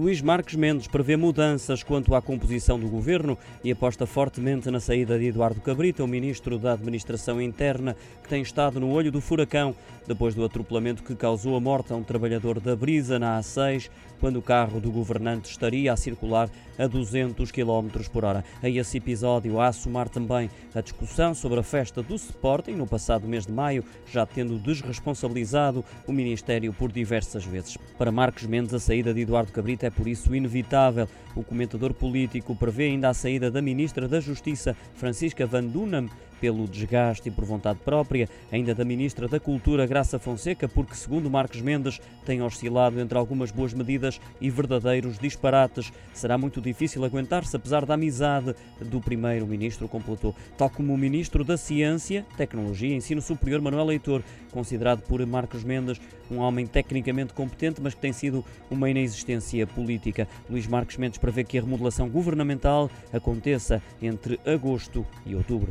Luís Marques Mendes prevê mudanças quanto à composição do governo e aposta fortemente na saída de Eduardo Cabrita, o ministro da Administração Interna, que tem estado no olho do furacão depois do atropelamento que causou a morte a um trabalhador da Brisa na A6, quando o carro do governante estaria a circular a 200 km por hora. A esse episódio, a somar também a discussão sobre a festa do Sporting no passado mês de maio, já tendo desresponsabilizado o Ministério por diversas vezes. Para Marcos Mendes, a saída de Eduardo Cabrita é por isso inevitável. O comentador político prevê ainda a saída da Ministra da Justiça, Francisca Van Dunham, pelo desgaste e por vontade própria, ainda da Ministra da Cultura, Graça Fonseca, porque, segundo Marcos Mendes, tem oscilado entre algumas boas medidas e verdadeiros disparates. Será muito difícil aguentar-se, apesar da amizade do Primeiro-Ministro, completou. Tal como o Ministro da Ciência, Tecnologia e Ensino Superior, Manuel Leitor, considerado por Marcos Mendes um homem tecnicamente competente, mas que tem sido uma inexistência política. Luís Marcos Mendes prevê que a remodelação governamental aconteça entre agosto e outubro.